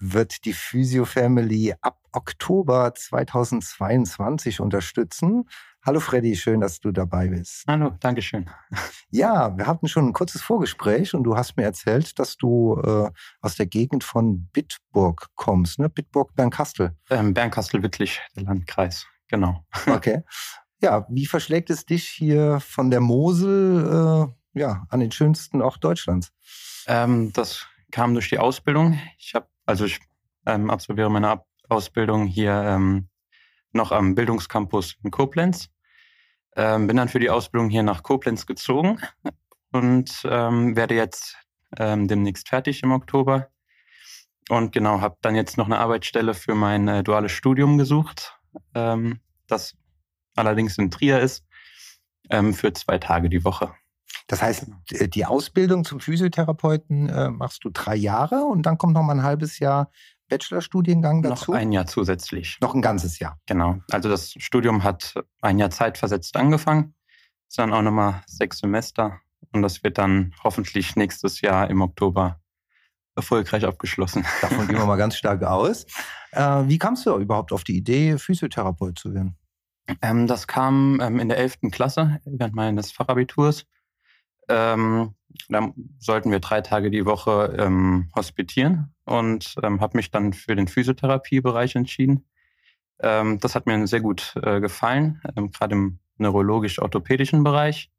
wird die Physio Family ab Oktober 2022 unterstützen. Hallo Freddy, schön, dass du dabei bist. Hallo, danke schön. Ja, wir hatten schon ein kurzes Vorgespräch und du hast mir erzählt, dass du äh, aus der Gegend von Bitburg kommst, ne? Bitburg, Bernkastel. Ähm, Bernkastel-Wittlich, der Landkreis, genau. Okay. Ja, wie verschlägt es dich hier von der Mosel äh, ja, an den schönsten Ort Deutschlands? Ähm, das kam durch die Ausbildung. Ich habe, also ich ähm, absolviere meine Ab Ausbildung hier ähm, noch am Bildungscampus in Koblenz. Ähm, bin dann für die Ausbildung hier nach Koblenz gezogen und ähm, werde jetzt ähm, demnächst fertig im Oktober. Und genau, habe dann jetzt noch eine Arbeitsstelle für mein äh, duales Studium gesucht, ähm, das allerdings in Trier ist, für zwei Tage die Woche. Das heißt, genau. die Ausbildung zum Physiotherapeuten äh, machst du drei Jahre und dann kommt noch mal ein halbes Jahr Bachelorstudiengang dazu? Noch ein Jahr zusätzlich. Noch ein ganzes Jahr. Genau. Also das Studium hat ein Jahr zeitversetzt angefangen. Ist dann auch nochmal sechs Semester. Und das wird dann hoffentlich nächstes Jahr im Oktober erfolgreich abgeschlossen. Davon gehen wir mal ganz stark aus. Äh, wie kamst du überhaupt auf die Idee, Physiotherapeut zu werden? Ähm, das kam ähm, in der 11. Klasse während meines Fachabiturs. Ähm, da sollten wir drei Tage die Woche ähm, hospitieren und ähm, habe mich dann für den Physiotherapiebereich entschieden. Ähm, das hat mir sehr gut äh, gefallen, ähm, gerade im neurologisch-orthopädischen Bereich.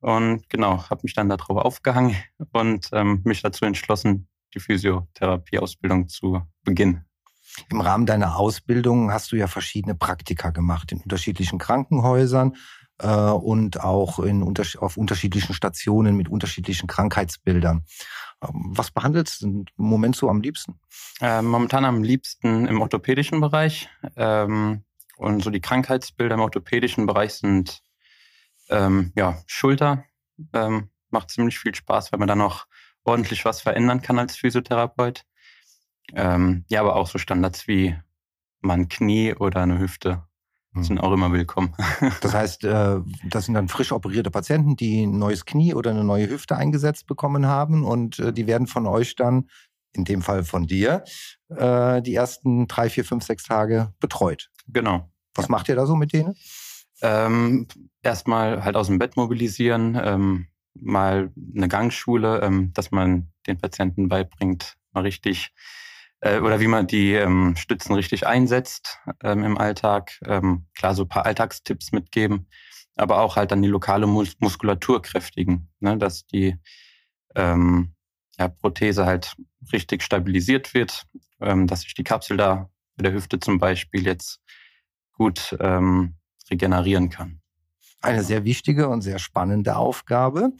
Und genau, habe mich dann darauf aufgehangen und ähm, mich dazu entschlossen, die Physiotherapieausbildung zu beginnen. Im Rahmen deiner Ausbildung hast du ja verschiedene Praktika gemacht in unterschiedlichen Krankenhäusern äh, und auch in, auf unterschiedlichen Stationen mit unterschiedlichen Krankheitsbildern. Ähm, was behandelst du im Moment so am liebsten? Äh, momentan am liebsten im orthopädischen Bereich. Ähm, und so die Krankheitsbilder im orthopädischen Bereich sind ähm, ja, Schulter. Ähm, macht ziemlich viel Spaß, weil man da noch ordentlich was verändern kann als Physiotherapeut. Ähm, ja, aber auch so Standards wie man Knie oder eine Hüfte. Sind auch immer willkommen. Das heißt, äh, das sind dann frisch operierte Patienten, die ein neues Knie oder eine neue Hüfte eingesetzt bekommen haben und äh, die werden von euch dann, in dem Fall von dir, äh, die ersten drei, vier, fünf, sechs Tage betreut. Genau. Was ja. macht ihr da so mit denen? Ähm, erstmal halt aus dem Bett mobilisieren, ähm, mal eine Gangschule, ähm, dass man den Patienten beibringt, mal richtig äh, oder wie man die ähm, Stützen richtig einsetzt ähm, im Alltag. Ähm, klar, so ein paar Alltagstipps mitgeben, aber auch halt dann die lokale Mus Muskulatur kräftigen, ne, dass die ähm, ja, Prothese halt richtig stabilisiert wird, ähm, dass sich die Kapsel da bei der Hüfte zum Beispiel jetzt gut ähm, regenerieren kann. Eine sehr wichtige und sehr spannende Aufgabe.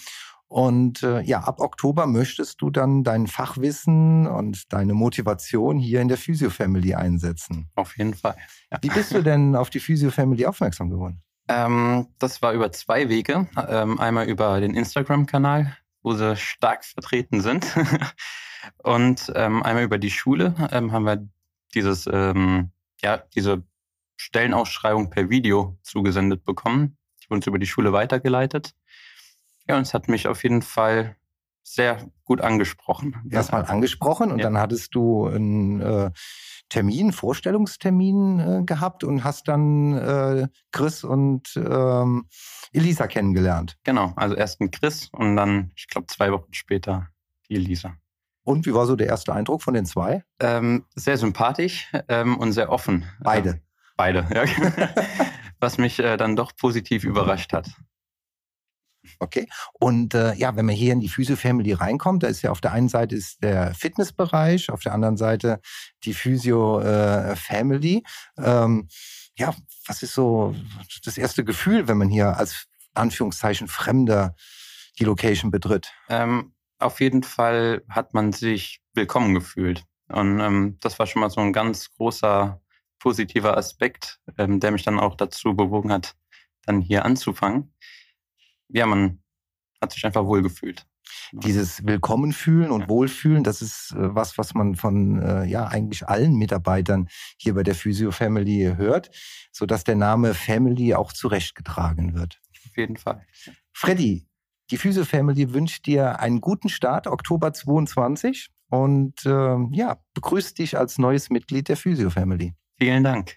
Und äh, ja, ab Oktober möchtest du dann dein Fachwissen und deine Motivation hier in der Physio Family einsetzen. Auf jeden Fall. Ja. Wie bist du denn auf die Physio Family aufmerksam geworden? Ähm, das war über zwei Wege. Ähm, einmal über den Instagram-Kanal, wo sie stark vertreten sind. und ähm, einmal über die Schule ähm, haben wir dieses, ähm, ja, diese Stellenausschreibung per Video zugesendet bekommen. Die wurden uns über die Schule weitergeleitet. Ja, und es hat mich auf jeden Fall sehr gut angesprochen. Erstmal angesprochen und ja. dann hattest du einen äh, Termin, Vorstellungstermin äh, gehabt und hast dann äh, Chris und ähm, Elisa kennengelernt. Genau, also erst ein Chris und dann, ich glaube, zwei Wochen später die Elisa. Und wie war so der erste Eindruck von den zwei? Ähm, sehr sympathisch ähm, und sehr offen. Beide. Ähm, beide, ja. Was mich äh, dann doch positiv überrascht hat. Okay. Und äh, ja, wenn man hier in die Physio Family reinkommt, da ist ja auf der einen Seite ist der Fitnessbereich, auf der anderen Seite die Physio äh, Family. Ähm, ja, was ist so das erste Gefühl, wenn man hier als Anführungszeichen Fremder die Location betritt? Ähm, auf jeden Fall hat man sich willkommen gefühlt. Und ähm, das war schon mal so ein ganz großer positiver Aspekt, ähm, der mich dann auch dazu bewogen hat, dann hier anzufangen. Ja, man hat sich einfach wohlgefühlt. Dieses Willkommen fühlen und ja. Wohlfühlen, das ist äh, was, was man von äh, ja eigentlich allen Mitarbeitern hier bei der Physio Family hört, so dass der Name Family auch zurechtgetragen wird. Auf jeden Fall. Freddy, die Physio Family wünscht dir einen guten Start, Oktober 22 und äh, ja, begrüßt dich als neues Mitglied der Physio Family. Vielen Dank.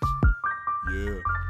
Yeah.